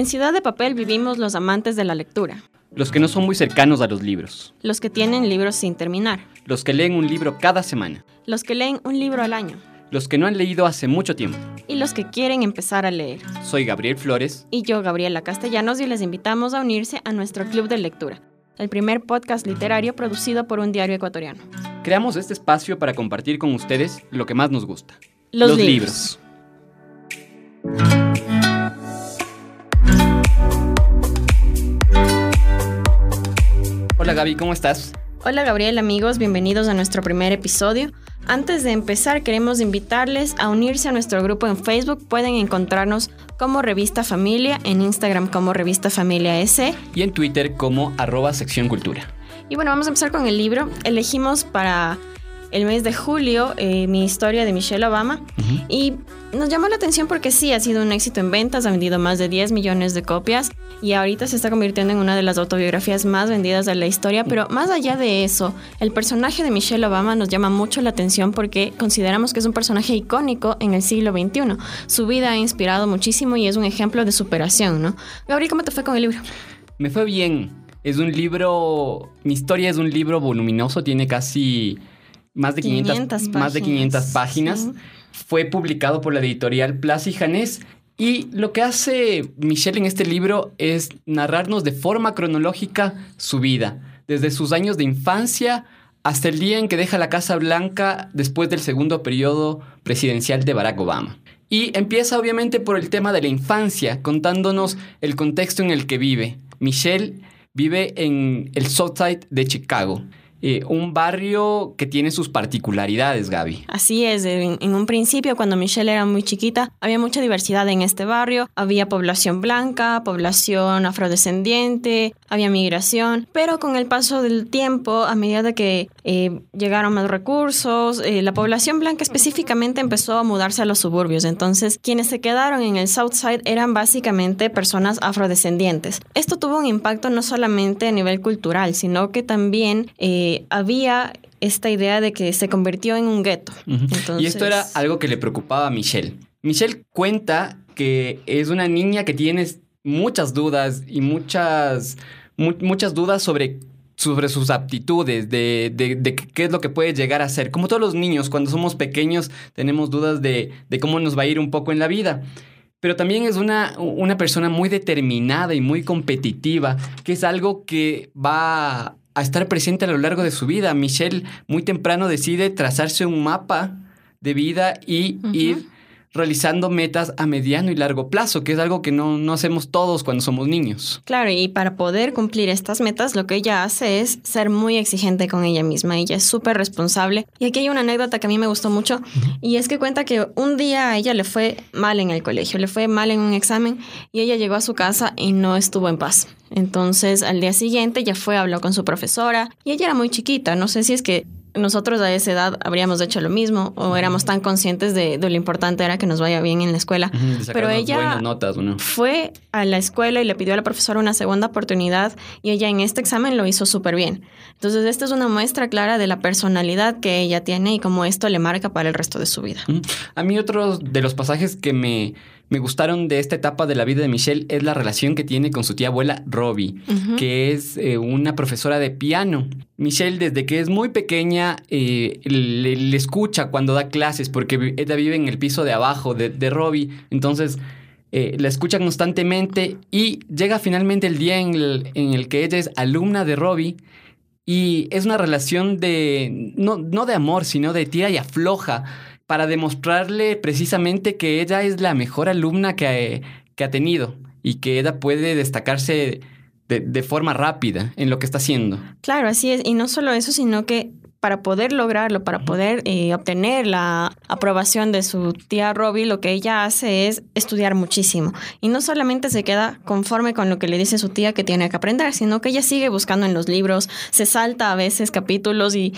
En Ciudad de Papel vivimos los amantes de la lectura. Los que no son muy cercanos a los libros. Los que tienen libros sin terminar. Los que leen un libro cada semana. Los que leen un libro al año. Los que no han leído hace mucho tiempo. Y los que quieren empezar a leer. Soy Gabriel Flores. Y yo, Gabriela Castellanos, y les invitamos a unirse a nuestro Club de Lectura, el primer podcast literario producido por un diario ecuatoriano. Creamos este espacio para compartir con ustedes lo que más nos gusta. Los, libros. Hola Gaby, ¿cómo estás? Hola Gabriel, amigos, bienvenidos a nuestro primer episodio. Antes de empezar, queremos invitarles a unirse a nuestro grupo en Facebook. Pueden encontrarnos como Revista Familia, en Instagram como Revista Familia S. Y en Twitter como arroba sección cultura. Y bueno, vamos a empezar con el libro. Elegimos para el mes de julio eh, mi historia de Michelle Obama y nos llamó la atención porque sí, ha sido un éxito en ventas, ha vendido más de 10 millones de copias y ahorita se está convirtiendo en una de las autobiografías más vendidas de la historia, pero más allá de eso, el personaje de Michelle Obama nos llama mucho la atención porque consideramos que es un personaje icónico en el siglo XXI. Su vida ha inspirado muchísimo y es un ejemplo de superación, ¿no? Gabriel, ¿cómo te fue con el libro? Me fue bien. Es un libro, mi historia es un libro voluminoso, tiene casi más de 500, páginas. Más de 500 páginas. Fue publicado por la editorial Plaza y Janés. Y lo que hace Michelle en este libro es narrarnos de forma cronológica su vida, desde sus años de infancia hasta el día en que deja la Casa Blanca después del segundo periodo presidencial de Barack Obama. Y empieza obviamente por el tema de la infancia, contándonos el contexto en el que vive. Michelle vive en el Southside de Chicago eh, un barrio que tiene sus particularidades, Gaby. Así es, en, un principio cuando Michelle era muy chiquita había mucha diversidad en este barrio, había población blanca, población afrodescendiente, había migración, pero con el paso del tiempo, a medida que eh, llegaron más recursos, eh, la población blanca específicamente empezó a mudarse a los suburbios, entonces quienes se quedaron en el Southside eran básicamente personas afrodescendientes. Esto tuvo un impacto no solamente a nivel cultural, sino que también había esta idea de que se convirtió en un gueto. Y esto era algo que le preocupaba a Michelle. Michelle cuenta que es una niña que tiene muchas dudas y muchas, muchas dudas sobre sobre sus aptitudes, de, de, qué es lo que puede llegar a ser. Como todos los niños, cuando somos pequeños tenemos dudas de, de cómo nos va a ir un poco en la vida pero también es una, una, persona muy determinada y muy competitiva, que es algo que va a estar presente a lo largo de su vida. Michelle muy temprano decide trazarse un mapa de vida y ir realizando metas a mediano y largo plazo, que es algo que no, no, hacemos todos cuando somos niños. Claro, y para poder cumplir estas metas, lo que ella hace es ser muy exigente con ella misma. Ella es súper responsable. Y aquí hay una anécdota que a mí me gustó mucho, y es que cuenta que un día a ella le fue mal en el colegio, le fue mal en un examen, y ella llegó a su casa y no estuvo en paz. Entonces, al día siguiente ya fue, habló con su profesora, y ella era muy chiquita, no sé si es que nosotros a esa edad habríamos hecho lo mismo o éramos tan conscientes de, lo importante era que nos vaya bien en la escuela. Pero ella fue a la escuela y le pidió a la profesora una segunda oportunidad y ella en este examen lo hizo súper bien. Entonces, esta es una muestra clara de la personalidad que ella tiene y cómo esto le marca para el resto de su vida. A mí otro de los pasajes que me me gustaron de esta etapa de la vida de Michelle es la relación que tiene con su tía abuela Robbie, que es eh, una profesora de piano. Michelle desde que es muy pequeña eh, le, escucha cuando da clases porque ella vive en el piso de abajo de, de Robbie, entonces eh, la escucha constantemente y llega finalmente el día en el, que ella es alumna de Robbie y es una relación de, no, no de amor, sino de tira y afloja para demostrarle precisamente que ella es la mejor alumna que, que ha tenido y que ella puede destacarse de, forma rápida en lo que está haciendo. Claro, así es. Y no solo eso, sino que para poder lograrlo, para poder eh, obtener la aprobación de su tía Robbie, lo que ella hace es estudiar muchísimo. Y no solamente se queda conforme con lo que le dice su tía que tiene que aprender, sino que ella sigue buscando en los libros, se salta a veces capítulos y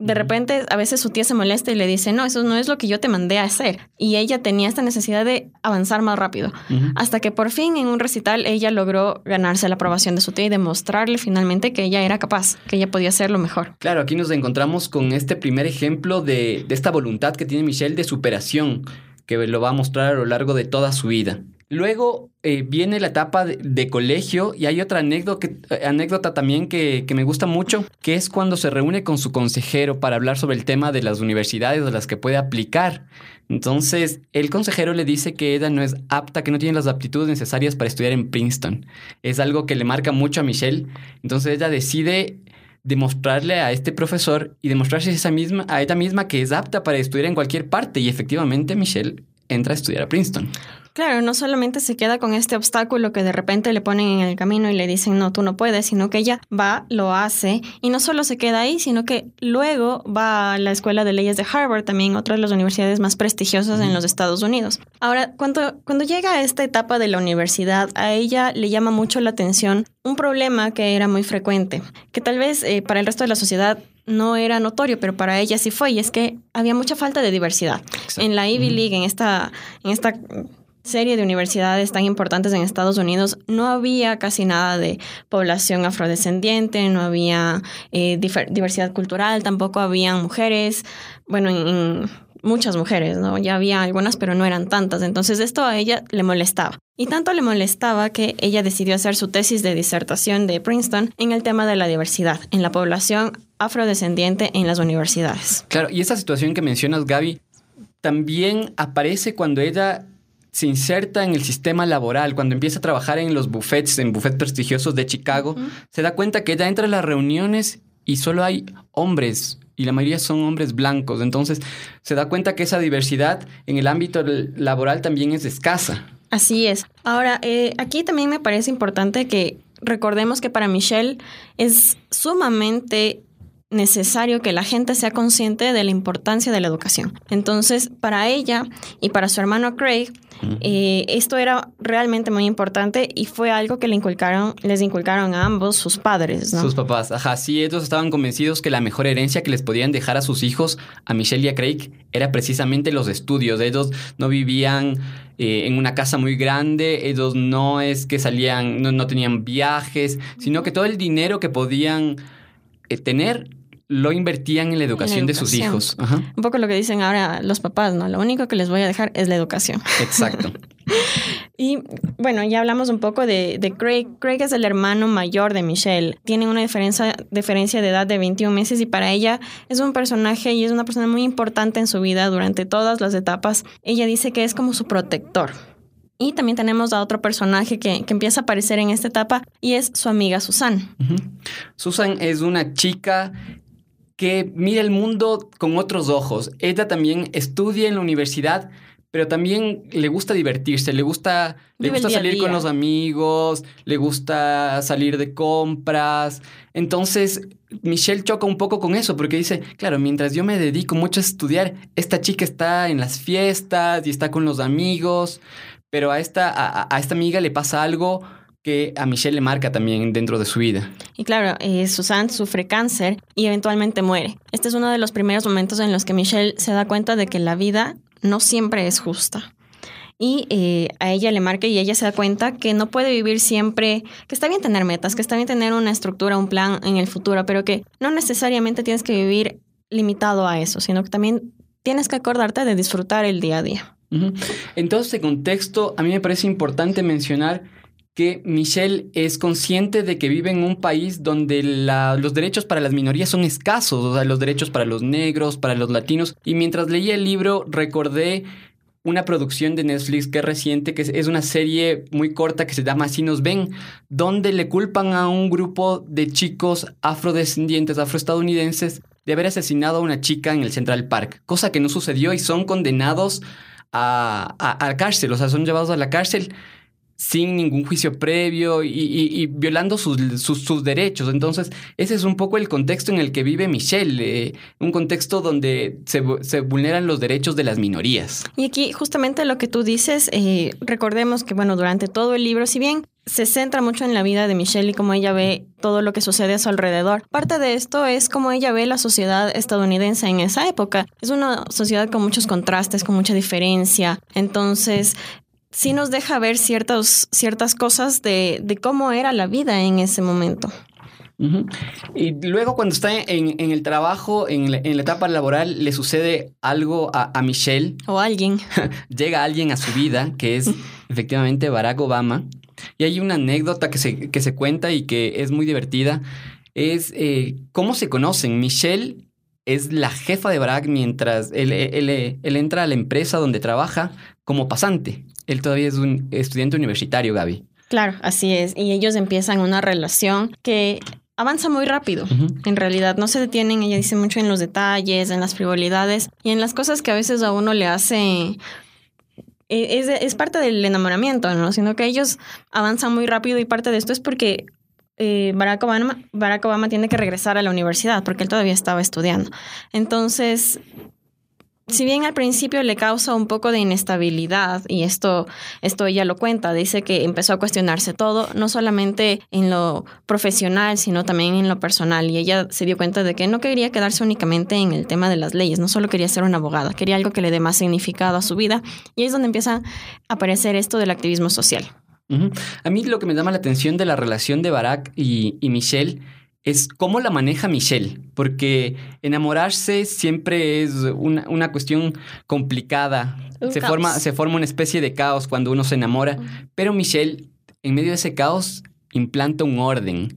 de repente a veces su tía se molesta y le dice, no, eso no es lo que yo te mandé a hacer. Y ella tenía esta necesidad de avanzar más rápido. Hasta que por fin en un recital ella logró ganarse la aprobación de su tía y demostrarle finalmente que ella era capaz, que ella podía hacerlo mejor. Claro, aquí nos encontramos con este primer ejemplo de, de esta voluntad que tiene Michelle de superación, que lo va a mostrar a lo largo de toda su vida. Luego eh, viene la etapa de, colegio y hay otra anécdota, eh, anécdota también que, me gusta mucho, que es cuando se reúne con su consejero para hablar sobre el tema de las universidades a las que puede aplicar. Entonces, el consejero le dice que ella no es apta, que no tiene las aptitudes necesarias para estudiar en Princeton. Es algo que le marca mucho a Michelle. Entonces, ella decide demostrarle a este profesor y demostrarse a, esa misma, ella misma que es apta para estudiar en cualquier parte. Y efectivamente, Michelle entra a estudiar a Princeton. Claro, no solamente se queda con este obstáculo que de repente le ponen en el camino y le dicen no, tú no puedes, sino que ella va, lo hace y no solo se queda ahí, sino que luego va a la Escuela de Leyes de Harvard, también otra de las universidades más prestigiosas en los Estados Unidos. Ahora, cuando, cuando llega a esta etapa de la universidad, a ella le llama mucho la atención un problema que era muy frecuente, que tal vez eh, para el resto de la sociedad no era notorio, pero para ella sí fue, y es que había mucha falta de diversidad. En la Ivy League, en esta, en esta serie de universidades tan importantes en Estados Unidos, no había casi nada de población afrodescendiente, no había eh, diversidad cultural, tampoco habían mujeres, bueno, en, muchas mujeres, ¿no? Ya había algunas, pero no eran tantas. Entonces esto a ella le molestaba. Y tanto le molestaba que ella decidió hacer su tesis de disertación de Princeton en el tema de la diversidad, en la población afrodescendiente en las universidades. Claro, y esa situación que mencionas, Gaby, también aparece cuando ella se inserta en el sistema laboral, cuando empieza a trabajar en los buffets, en buffets prestigiosos de Chicago, se da cuenta que ella entra a las reuniones y solo hay hombres y la mayoría son hombres blancos. Entonces se da cuenta que esa diversidad en el ámbito laboral también es escasa. Así es. Ahora, eh, aquí también me parece importante que recordemos que para Michelle es sumamente necesario que la gente sea consciente de la importancia de la educación. Entonces, para ella y para su hermano Craig, eh, esto era realmente muy importante y fue algo que le inculcaron, les inculcaron a ambos sus padres, Sus papás, ajá, sí, ellos estaban convencidos que la mejor herencia que les podían dejar a sus hijos, a Michelle y a Craig, era precisamente los estudios. Ellos no vivían eh, en una casa muy grande, ellos no es que salían, no, tenían viajes, sino que todo el dinero que podían eh, tener lo invertían en la educación, de sus hijos. Un poco lo que dicen ahora los papás, ¿no? Lo único que les voy a dejar es la educación. Exacto. y bueno, ya hablamos un poco de, Craig. Craig es el hermano mayor de Michelle. Tienen una diferencia, diferencia de edad de 21 meses y para ella es un personaje y es una persona muy importante en su vida durante todas las etapas. Ella dice que es como su protector. Y también tenemos a otro personaje que, empieza a aparecer en esta etapa y es su amiga Susan. Susan es una chica que mira el mundo con otros ojos. Ella también estudia en la universidad, pero también le gusta divertirse, le gusta, le gusta salir con los amigos, le gusta salir de compras. Entonces, Michelle choca un poco con eso porque dice, claro, mientras yo me dedico mucho a estudiar, esta chica está en las fiestas y está con los amigos, pero a esta, a, a esta amiga le pasa algo que a Michelle le marca también dentro de su vida. Y claro, eh, Susan sufre cáncer y eventualmente muere. Este es uno de los primeros momentos en los que Michelle se da cuenta de que la vida no siempre es justa. Y eh, a ella le marca y ella se da cuenta que no puede vivir siempre, que está bien tener metas, que está bien tener una estructura, un plan en el futuro, pero que no necesariamente tienes que vivir limitado a eso, sino que también tienes que acordarte de disfrutar el día a día. En todo este contexto, a mí me parece importante mencionar que Michelle es consciente de que vive en un país donde los derechos para las minorías son escasos, o sea, los derechos para los negros, para los latinos. Y mientras leía el libro recordé una producción de Netflix que es reciente, que es una serie muy corta que se llama Así nos ven, donde le culpan a un grupo de chicos afrodescendientes, afroestadounidenses, de haber asesinado a una chica en el Central Park, cosa que no sucedió y son condenados a, a, a cárcel, o sea, son llevados a la cárcel sin ningún juicio previo y, violando sus, derechos. Entonces, ese es un poco el contexto en el que vive Michelle, eh, un contexto donde se, vulneran los derechos de las minorías. Y aquí, justamente lo que tú dices, eh, recordemos que, bueno, durante todo el libro, si bien se centra mucho en la vida de Michelle y cómo ella ve todo lo que sucede a su alrededor. Parte de esto es cómo ella ve la sociedad estadounidense en esa época. Es una sociedad con muchos contrastes, con mucha diferencia. Entonces, sí nos deja ver ciertas cosas de, cómo era la vida en ese momento. Y luego cuando está en, el trabajo, en la, etapa laboral, le sucede algo a, Michelle. O alguien. Llega alguien a su vida, que es efectivamente Barack Obama. Y hay una anécdota que se, que se cuenta y que es muy divertida. Es eh, cómo se conocen. Michelle es la jefa de Barack mientras él, él, entra a la empresa donde trabaja como pasante. Él todavía es un estudiante universitario, Gaby. Claro, así es. Y ellos empiezan una relación que avanza muy rápido. En realidad no se detienen, ella dice mucho en los detalles, en las frivolidades y en las cosas que a veces a uno le hace... E, es, es parte del enamoramiento, ¿no? Sino que ellos avanzan muy rápido y parte de esto es porque eh, Barack, Obama, Barack Obama tiene que regresar a la universidad porque él todavía estaba estudiando. Entonces, si bien al principio le causa un poco de inestabilidad, y esto, esto ella lo cuenta, dice que empezó a cuestionarse todo, no solamente en lo profesional, sino también en lo personal. Y ella se dio cuenta de que no quería quedarse únicamente en el tema de las leyes, no solo quería ser una abogada, quería algo que le dé más significado a su vida. Y es donde empieza a aparecer esto del activismo social. A mí lo que me llama la atención de la relación de Barack y, Michelle es cómo la maneja Michelle, porque enamorarse siempre es una, cuestión complicada. se forma, se forma, una especie de caos cuando uno se enamora, pero Michelle, en medio de ese caos, implanta un orden.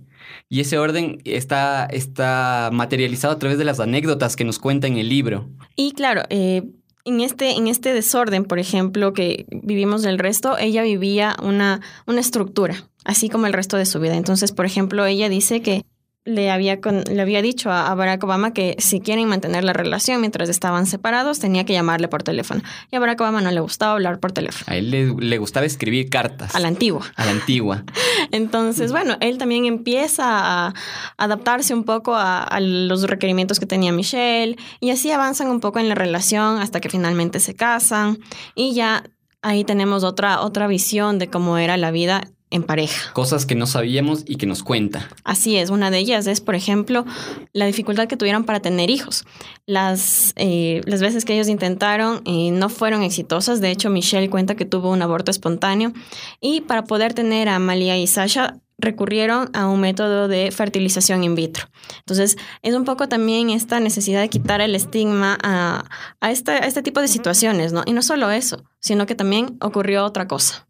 Y ese orden está, está materializado a través de las anécdotas que nos cuenta en el libro. Y claro, eh, en este, en este desorden, por ejemplo, que vivimos del resto, ella vivía una, una estructura, así como el resto de su vida. Entonces, por ejemplo, ella dice que le había, le había dicho a, Barack Obama que si quieren mantener la relación mientras estaban separados, tenía que llamarle por teléfono. Y a Barack Obama no le gustaba hablar por teléfono. A él le, gustaba escribir cartas. A la antigua. A la antigua. Entonces, bueno, él también empieza a adaptarse un poco a, a, los requerimientos que tenía Michelle y así avanzan un poco en la relación hasta que finalmente se casan y ya ahí tenemos otra, otra visión de cómo era la vida en pareja. Cosas que no sabíamos y que nos cuenta. Así es, una de ellas es, por ejemplo, la dificultad que tuvieron para tener hijos. Las, eh, las veces que ellos intentaron eh, no fueron exitosas, de hecho Michelle cuenta que tuvo un aborto espontáneo y para poder tener a Malia y Sasha recurrieron a un método de fertilización in vitro. Entonces, es un poco también esta necesidad de quitar el estigma a, a, este, a este tipo de situaciones, ¿no? Y no solo eso, sino que también ocurrió otra cosa.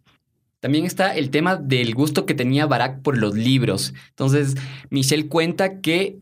También está el tema del gusto que tenía Barack por los libros. Entonces, Michelle cuenta que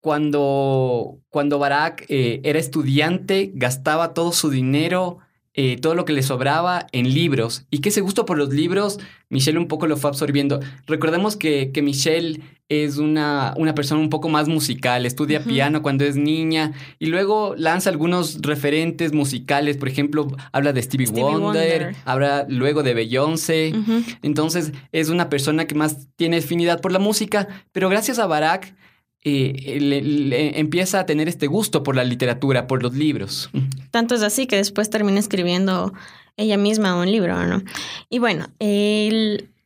cuando, cuando Barack eh, era estudiante, gastaba todo su dinero eh, todo lo que le sobraba en libros. Y que ese gusto por los libros, Michelle un poco lo fue absorbiendo. Recordemos que, que Michelle es una, una, persona un poco más musical, estudia piano cuando es niña y luego lanza algunos referentes musicales, por ejemplo, habla de Stevie, Wonder, habla luego de Beyoncé, entonces es una persona que más tiene afinidad por la música, pero gracias a Barack le, empieza a tener este gusto por la literatura, por los libros. Tanto es así que después termina escribiendo ella misma un libro, ¿no? Y bueno,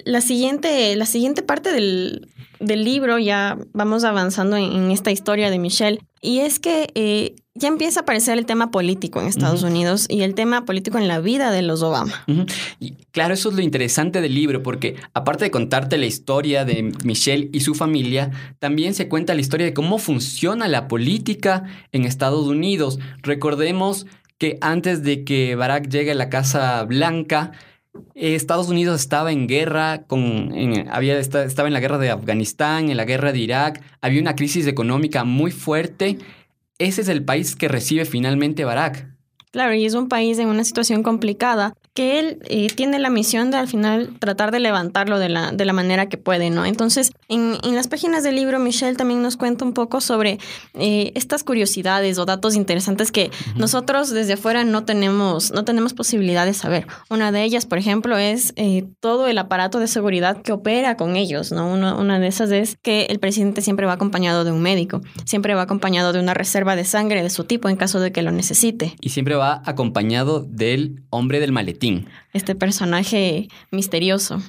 la, siguiente, la siguiente parte del, del libro, ya vamos avanzando en, esta historia de Michelle, y es que eh, ya empieza a aparecer el tema político en Estados Unidos y el tema político en la vida de los Obama. y claro, eso es lo interesante del libro, porque aparte de contarte la historia de Michelle y su familia, también se cuenta la historia de cómo funciona la política en Estados Unidos. Recordemos que antes de que Barack llegue a la Casa Blanca, Estados Unidos estaba en guerra había estaba en la guerra de Afganistán, en la guerra de Irak, había una crisis económica muy fuerte. Ese es el país que recibe finalmente Barack. Claro, y es un país en una situación complicada que él eh, tiene la misión de al final tratar de levantarlo de la, de la manera que puede, ¿no? Entonces, en, en las páginas del libro, Michelle también nos cuenta un poco sobre eh, estas curiosidades o datos interesantes que nosotros desde afuera no tenemos, no tenemos posibilidad de saber. Una de ellas, por ejemplo, es eh, todo el aparato de seguridad que opera con ellos, ¿no? Una, una de esas es que el presidente siempre va acompañado de un médico, siempre va acompañado de una reserva de sangre de su tipo en caso de que lo necesite. Y siempre va acompañado del hombre del maletín este personaje misterioso.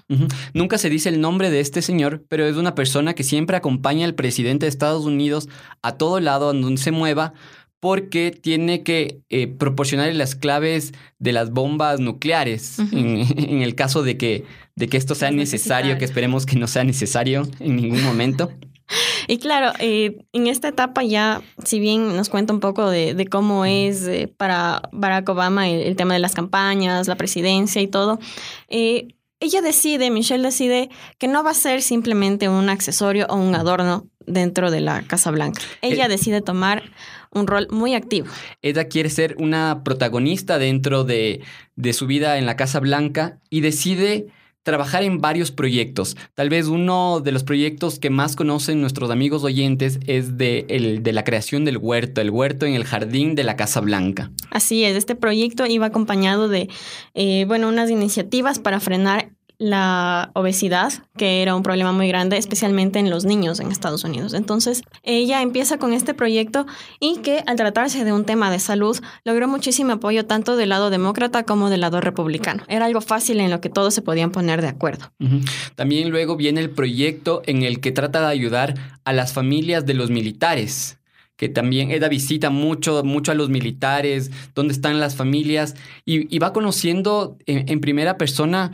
Nunca se dice el nombre de este señor, pero es una persona que siempre acompaña al presidente de Estados Unidos a todo lado donde se mueva porque tiene que eh, proporcionarle las claves de las bombas nucleares en, el caso de que, de que esto sea necesario, que esperemos que no sea necesario en ningún momento. Y claro, eh, en esta etapa ya, si bien nos cuenta un poco de, cómo es eh, para Barack Obama el, tema de las campañas, la presidencia y todo, eh, ella decide, Michelle decide que no va a ser simplemente un accesorio o un adorno dentro de la Casa Blanca. Ella decide tomar un rol muy activo. Ella quiere ser una protagonista dentro de, de su vida en la Casa Blanca y decide trabajar en varios proyectos. Tal vez uno de los proyectos que más conocen nuestros amigos oyentes es de, el, de la creación del huerto, el huerto en el jardín de la Casa Blanca. Así es, este proyecto iba acompañado de, eh, bueno, unas iniciativas para frenar la obesidad, que era un problema muy grande, especialmente en los niños en Estados Unidos. Entonces, ella empieza con este proyecto y que al tratarse de un tema de salud, logró muchísimo apoyo tanto del lado demócrata como del lado republicano. Era algo fácil en lo que todos se podían poner de acuerdo. También luego viene el proyecto en el que trata de ayudar a las familias de los militares que también ella visita mucho, mucho a los militares, dónde están las familias, y, va conociendo en primera persona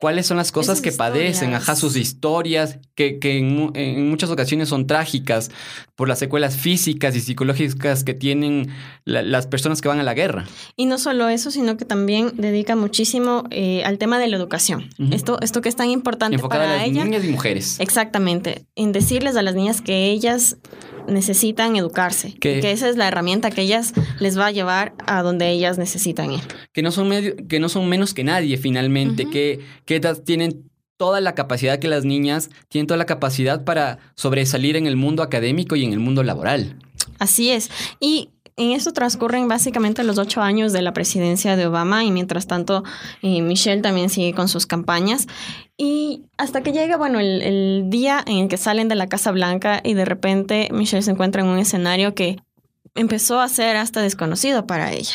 cuáles son las cosas que padecen, ajá, sus historias, que, en, muchas ocasiones son trágicas por las secuelas físicas y psicológicas que tienen las personas que van a la guerra. Y no solo eso, sino que también dedica muchísimo eh, al tema de la educación. esto, esto que es tan importante Enfocada para a las niñas y mujeres. Exactamente, en decirles a las niñas que ellas necesitan educarse. Que esa es la herramienta que ellas les va a llevar a donde ellas necesitan ir. Que no son, medio, que no son menos que nadie finalmente, que, que tienen toda la capacidad que las niñas tienen toda la capacidad para sobresalir en el mundo académico y en el mundo laboral. Así es. Y en esto transcurren básicamente los ocho años de la presidencia de Obama y mientras tanto eh, Michelle también sigue con sus campañas. Y hasta que llega, bueno, el, día en el que salen de la Casa Blanca y de repente Michelle se encuentra en un escenario que empezó a ser hasta desconocido para ella.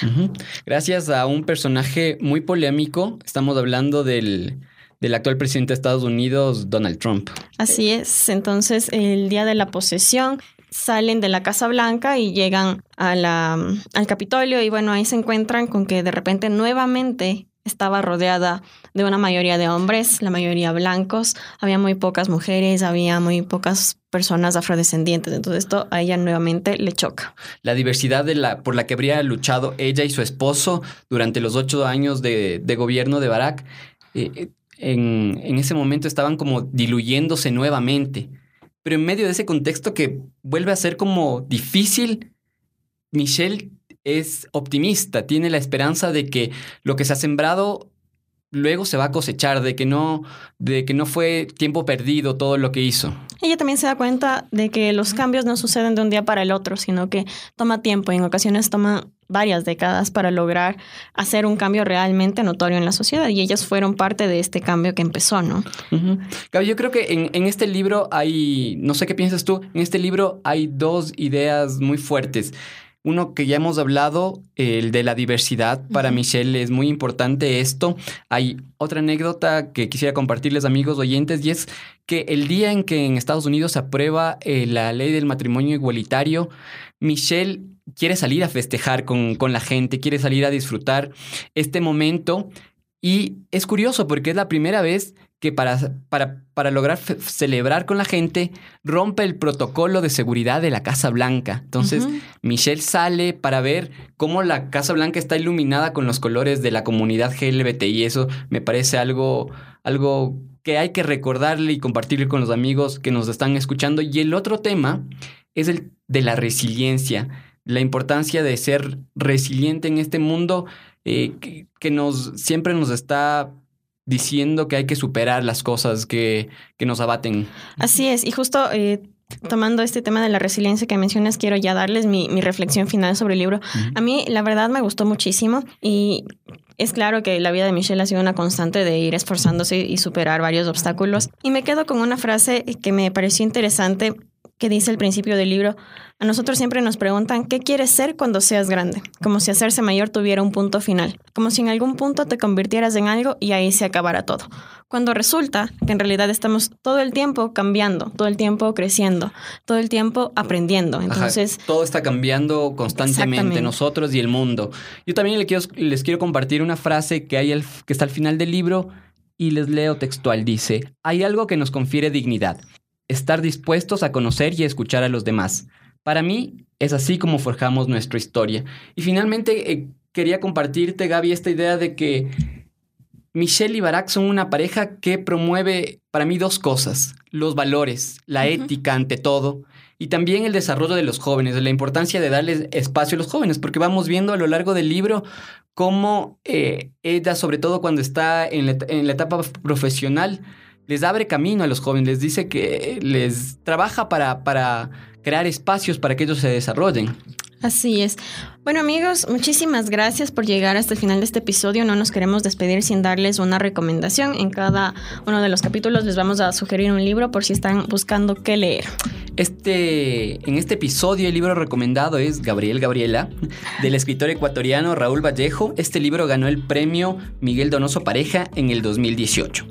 Gracias a un personaje muy polémico, estamos hablando del, del actual presidente de Estados Unidos, Donald Trump. Así es, entonces el día de la posesión salen de la Casa Blanca y llegan a la, al Capitolio y bueno, ahí se encuentran con que de repente nuevamente estaba rodeada de una mayoría de hombres, la mayoría blancos, había muy pocas mujeres, había muy pocas personas afrodescendientes, entonces esto a ella nuevamente le choca. La diversidad de la, por la que habría luchado ella y su esposo durante los ocho años de, gobierno de Barack, eh, en, en ese momento estaban como diluyéndose nuevamente. Pero en medio de ese contexto que vuelve a ser como difícil, Michelle es optimista, tiene la esperanza de que lo que se ha sembrado luego se va a cosechar, de que no, de que no fue tiempo perdido todo lo que hizo. Ella también se da cuenta de que los cambios no suceden de un día para el otro, sino que toma tiempo y en ocasiones toma varias décadas para lograr hacer un cambio realmente notorio en la sociedad y ellas fueron parte de este cambio que empezó, ¿no? yo creo que en, en, este libro hay, no sé qué piensas tú, en este libro hay dos ideas muy fuertes. Uno que ya hemos hablado, el de la diversidad. Para Michelle es muy importante esto. Hay otra anécdota que quisiera compartirles, amigos oyentes, y es que el día en que en Estados Unidos se aprueba eh, la ley del matrimonio igualitario, Michelle quiere salir a festejar con, con la gente, quiere salir a disfrutar este momento. Y es curioso porque es la primera vez que para, para, para lograr celebrar con la gente rompe el protocolo de seguridad de la Casa Blanca. Entonces, Michelle sale para ver cómo la Casa Blanca está iluminada con los colores de la comunidad LGBT y eso me parece algo, algo que hay que recordarle y compartirle con los amigos que nos están escuchando. Y el otro tema es el de la resiliencia, la importancia de ser resiliente en este mundo eh, que, que, nos siempre nos está diciendo que hay que superar las cosas que, que nos abaten. Así es, y justo eh, tomando este tema de la resiliencia que mencionas, quiero ya darles mi, mi reflexión final sobre el libro. A mí, la verdad, me gustó muchísimo y es claro que la vida de Michelle ha sido una constante de ir esforzándose y superar varios obstáculos. Y me quedo con una frase que me pareció interesante que dice al principio del libro, a nosotros siempre nos preguntan, ¿qué quieres ser cuando seas grande? Como si hacerse mayor tuviera un punto final, como si en algún punto te convirtieras en algo y ahí se acabara todo. Cuando resulta que en realidad estamos todo el tiempo cambiando, todo el tiempo creciendo, todo el tiempo aprendiendo. Entonces, todo está cambiando constantemente, nosotros y el mundo. Yo también les quiero, les quiero compartir una frase que, hay que está al final del libro y les leo textual. Dice, hay algo que nos confiere dignidad estar dispuestos a conocer y escuchar a los demás. Para mí es así como forjamos nuestra historia. Y finalmente eh, quería compartirte, Gaby, esta idea de que Michelle y Barack son una pareja que promueve para mí dos cosas, los valores, la ética ante todo, y también el desarrollo de los jóvenes, la importancia de darles espacio a los jóvenes, porque vamos viendo a lo largo del libro cómo eh, ella, sobre todo cuando está en la, en la etapa profesional, les abre camino a los jóvenes, les dice que les trabaja para, para crear espacios para que ellos se desarrollen. Así es. Bueno amigos, muchísimas gracias por llegar hasta el final de este episodio. No nos queremos despedir sin darles una recomendación. En cada uno de los capítulos les vamos a sugerir un libro por si están buscando qué leer. Este, en este episodio el libro recomendado es Gabriel Gabriela, del escritor ecuatoriano Raúl Vallejo. Este libro ganó el premio Miguel Donoso Pareja en el 2018.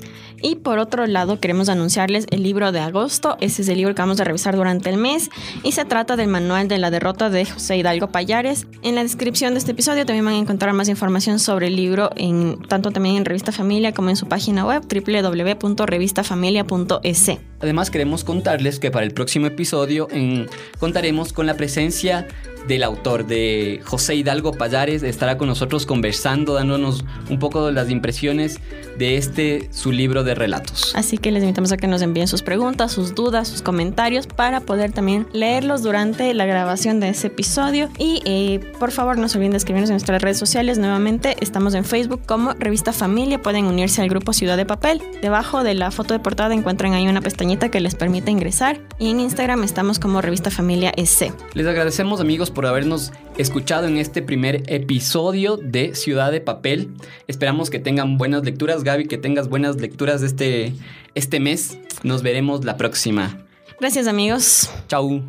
Y por otro lado, queremos anunciarles el libro de agosto. Ese es el libro que vamos a revisar durante el mes y se trata del manual de la derrota de José Hidalgo Payares. En la descripción de este episodio también van a encontrar más información sobre el libro, en, tanto también en Revista Familia como en su página web www.revistafamilia.es. Además, queremos contarles que para el próximo episodio contaremos con la presencia del autor, de José Hidalgo Payares, estará con nosotros conversando, dándonos un poco de las impresiones de este su libro de relatos. Así que les invitamos a que nos envíen sus preguntas, sus dudas, sus comentarios para poder también leerlos durante la grabación de ese episodio. Y eh, por favor no se olviden de escribirnos en nuestras redes sociales. Nuevamente estamos en Facebook como Revista Familia. Pueden unirse al grupo Ciudad de Papel. Debajo de la foto de portada encuentran ahí una pestañita que les permite ingresar. Y en Instagram estamos como Revista Familia SC. Les agradecemos amigos por habernos escuchado en este primer episodio de Ciudad de Papel. Esperamos que tengan buenas lecturas, Gaby, que tengas buenas lecturas de este, este mes. Nos veremos la próxima. Gracias amigos. Chau.